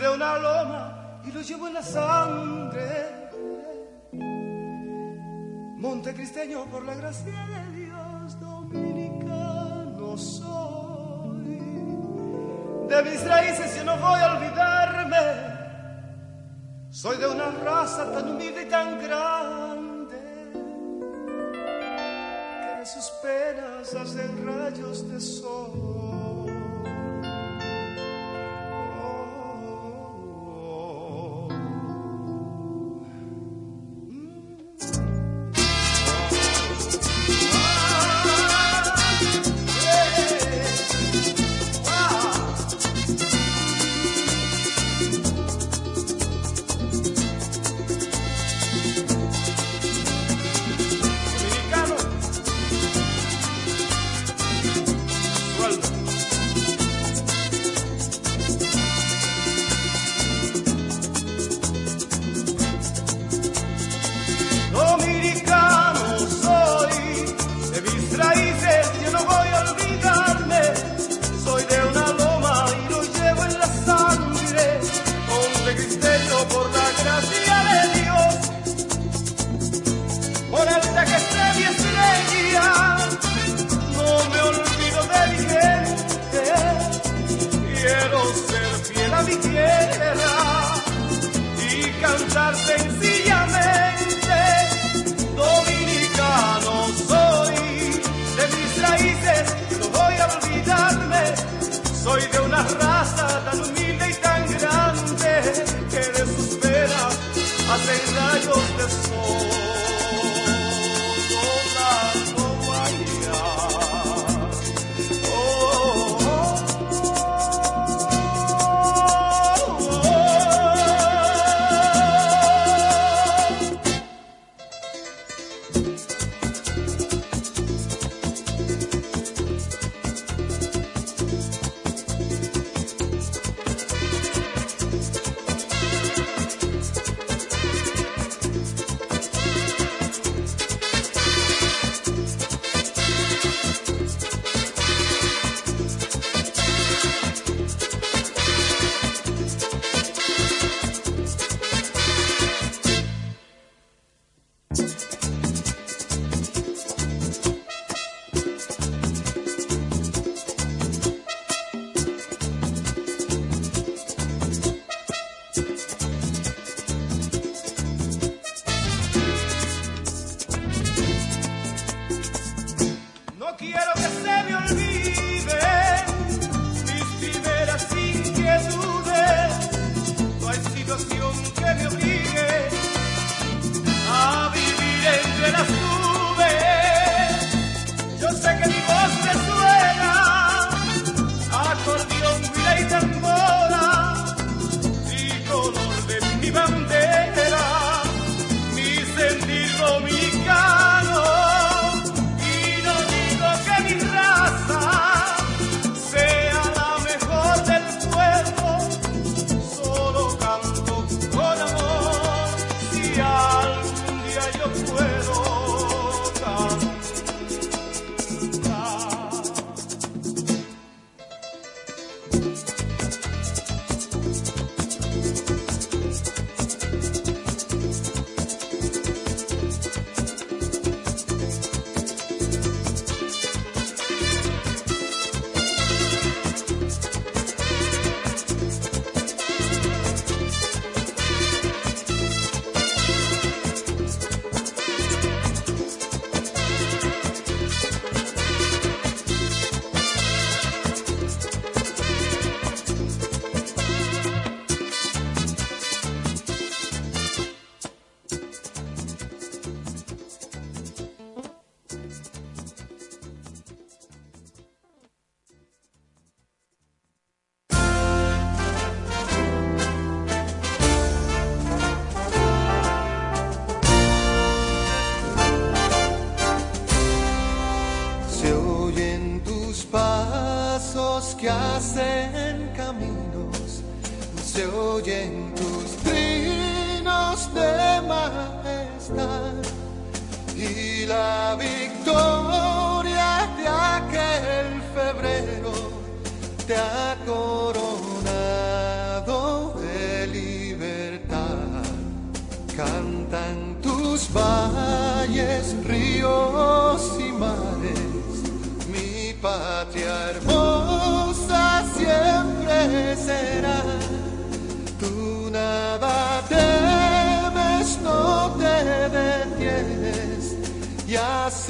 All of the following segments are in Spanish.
De una loma y lo llevo en la sangre. Montecristeño por la gracia de Dios, dominicano soy. De mis raíces yo no voy a olvidarme. Soy de una raza tan humilde y tan grande que de sus penas hacen rayos de sol.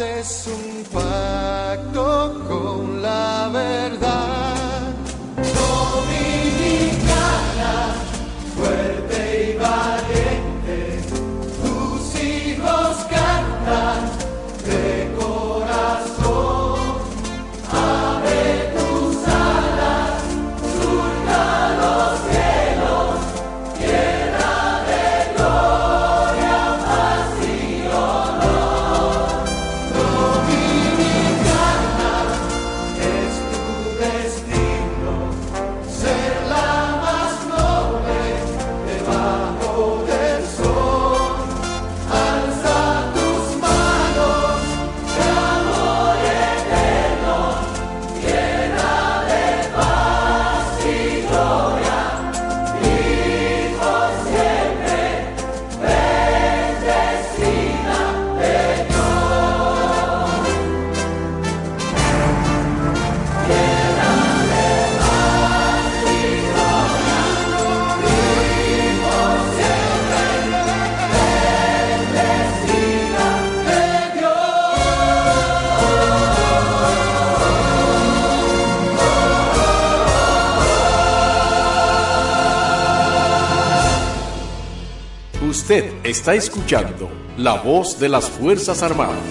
haces un pacto con la verdad. Usted está escuchando la voz de las Fuerzas Armadas.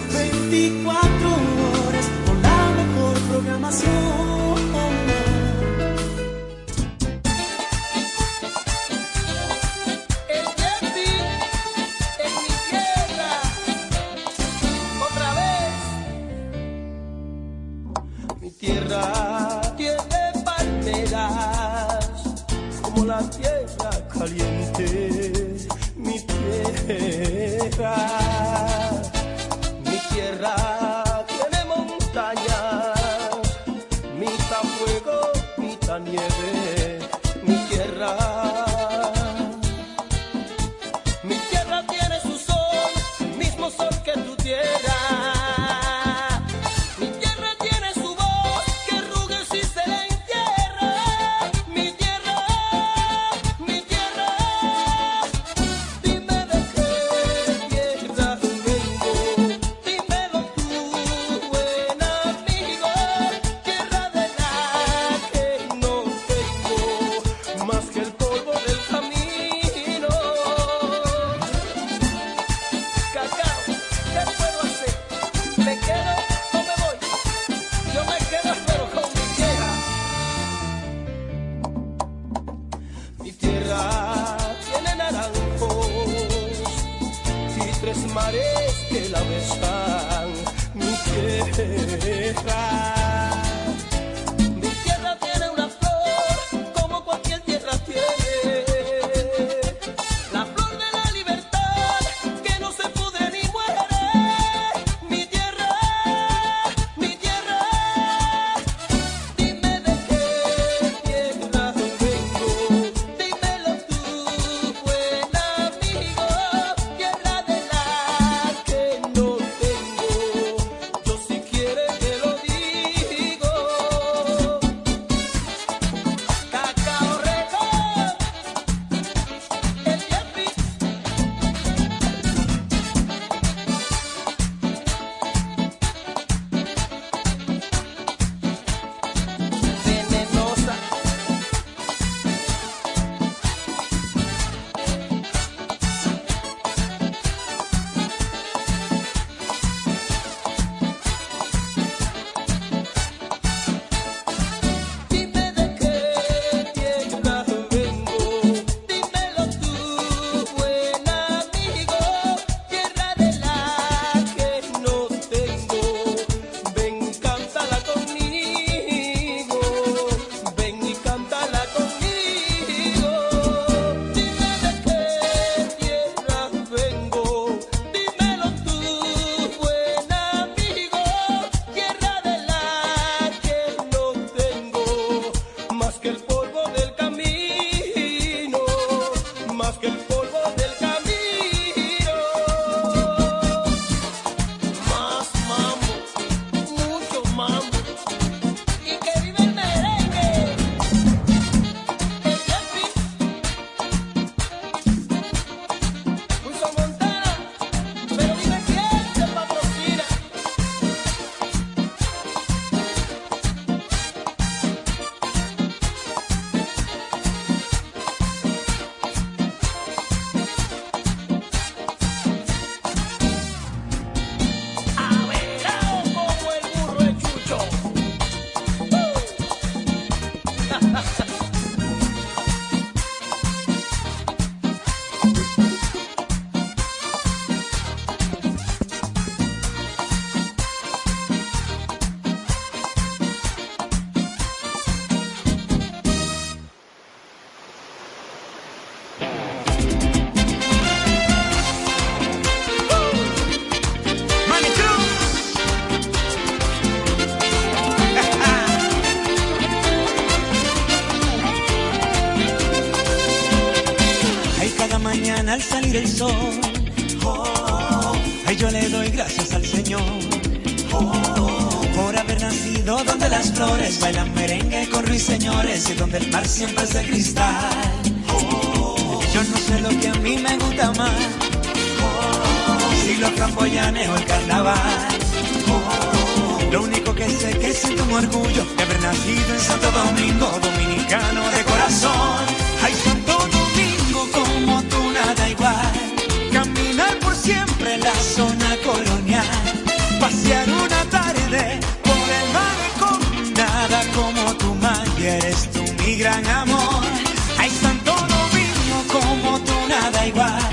igual.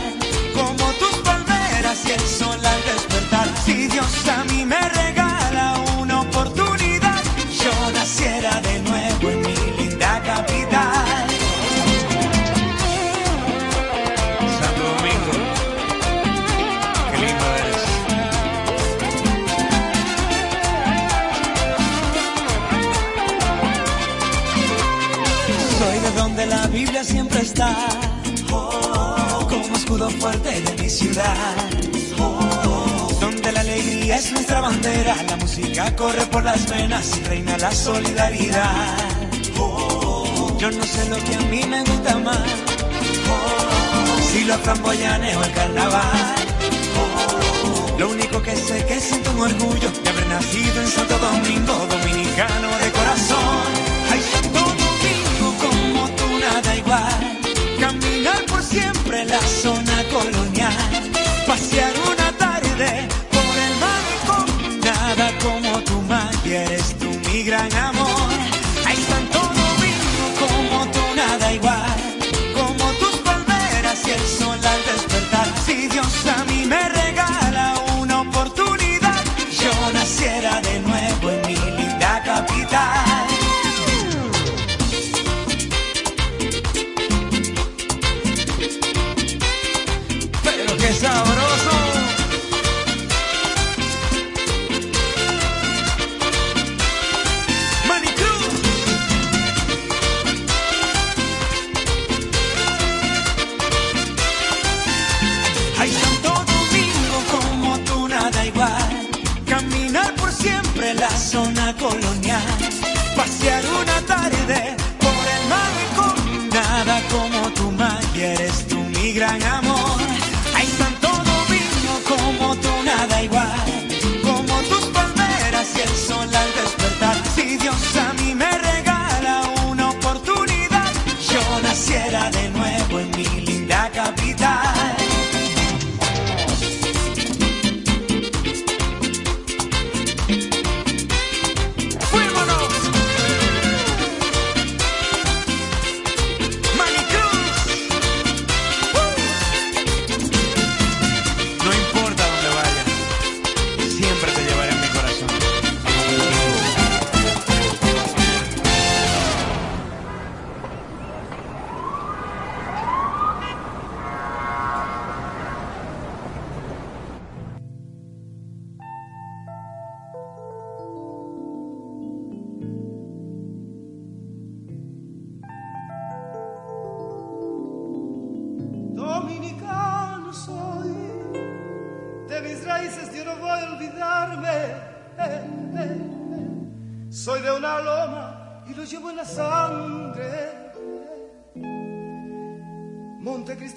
fuerte de mi ciudad. Donde la alegría es nuestra bandera, la música corre por las venas y reina la solidaridad. Yo no sé lo que a mí me gusta más, si los framboyanes o el carnaval. Lo único que sé que siento un orgullo de haber nacido en Santo Domingo, dominicano de corazón.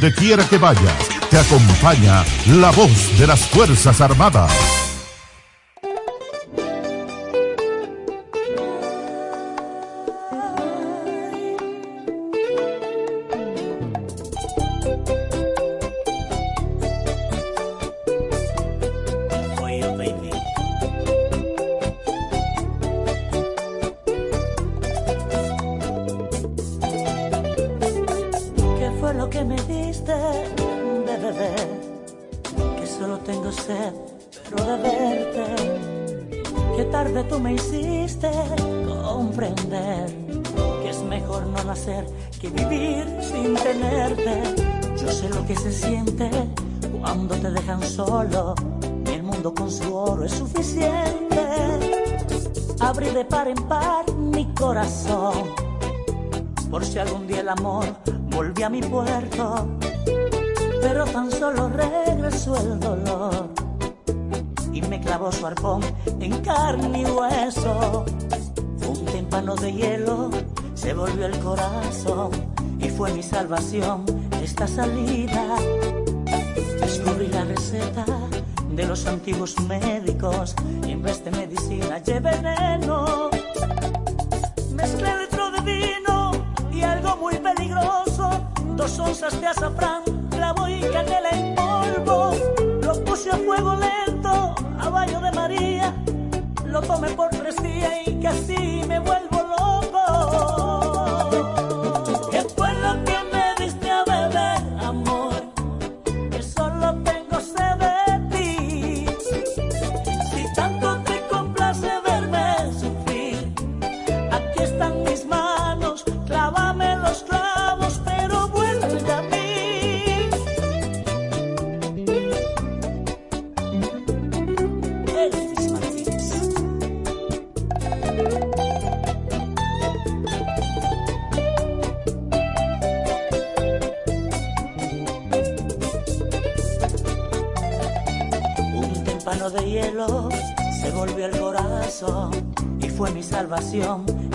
Donde quiera que vayas, te acompaña la voz de las Fuerzas Armadas. Oye, baby. ¿Qué fue lo que me diste de beber? Que solo tengo sed, pero de verte. Qué tarde tú me hiciste comprender que es mejor no nacer que vivir sin tenerte. Yo sé lo que se siente cuando te dejan solo. y El mundo con su oro es suficiente. Abrí de par en par mi corazón por si algún día el amor volvió a mi puerto, pero tan solo regresó el dolor y me clavó su arpón en carne y hueso. Un tímpano de hielo se volvió el corazón y fue mi salvación esta salida. Descubrí la receta de los antiguos médicos y en vez de medicina llevé veneno. Mezclé litro de vino y algo muy peligroso, dos onzas de azafrán, clavo y canela en polvo. Lo puse a fuego lento, a baño de María, lo tomé por tres días y casi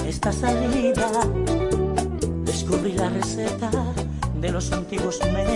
esta salida. Descubrí la receta de los antiguos médicos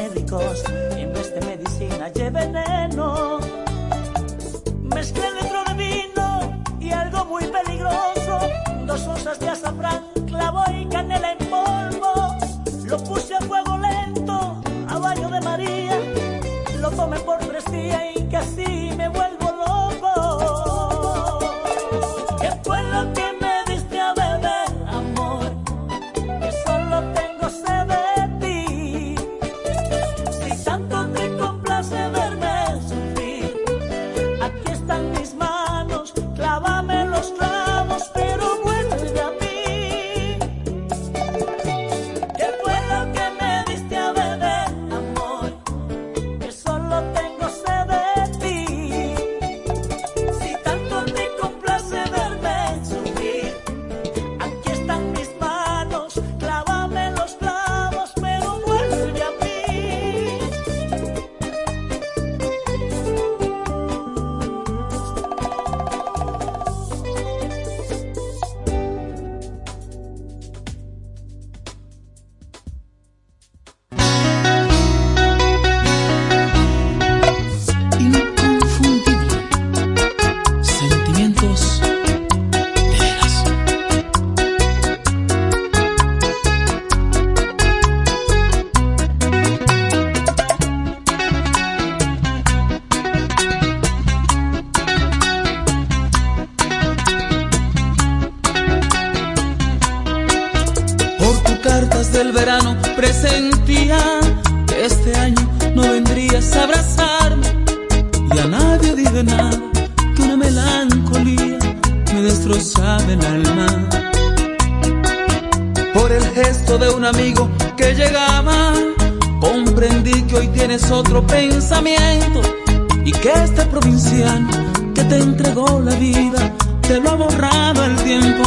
que este provinciano que te entregó la vida te lo ha borrado el tiempo.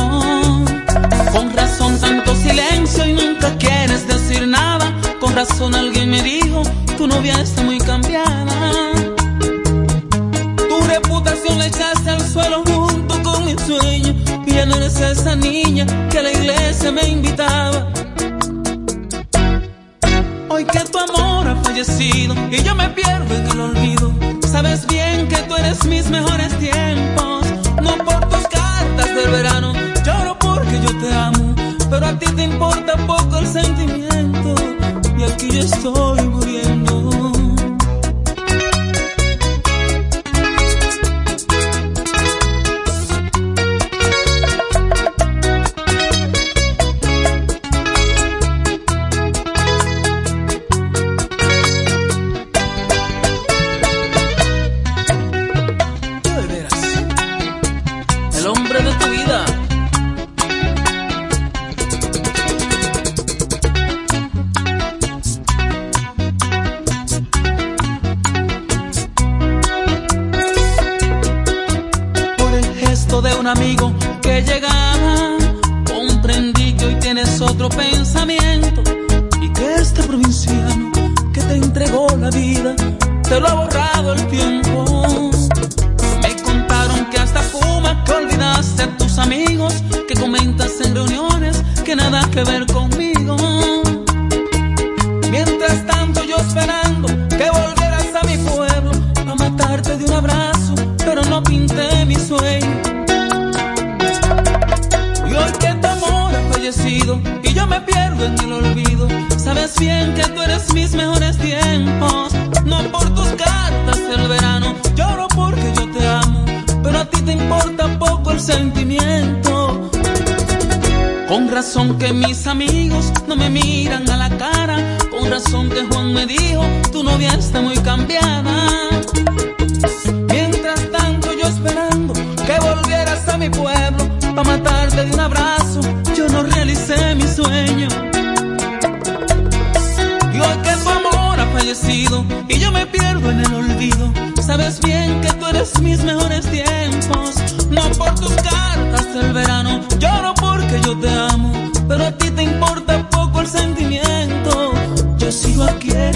Con razón tanto silencio y nunca quieres decir nada. Con razón alguien me dijo, tu novia está muy cambiada. Tu reputación la echaste al suelo junto con mi sueño. Y ya no eres esa niña que la iglesia me invitaba. Hoy que tu amor ha fallecido y yo me pierdo en el olvido. Sabes bien que tú eres mis mejores tiempos. No por tus cartas del verano, lloro porque yo te amo. Pero a ti te importa poco el sentimiento. Y aquí yo estoy pensamiento y que este provinciano que te entregó la vida te lo ha borrado el tiempo. Me contaron que hasta fuma, que olvidaste a tus amigos, que comentas en reuniones que nada que ver conmigo. En el olvido, sabes bien que tú eres mis mejores tiempos. No por tus cartas del verano, lloro porque yo te amo, pero a ti te importa poco el sentimiento. Con razón que mis amigos no me miran a la cara, con razón que Juan me dijo, tu novia está muy cambiada. Mientras tanto yo esperando que volvieras a mi pueblo para matarte de un abrazo, sabes bien que tú eres mis mejores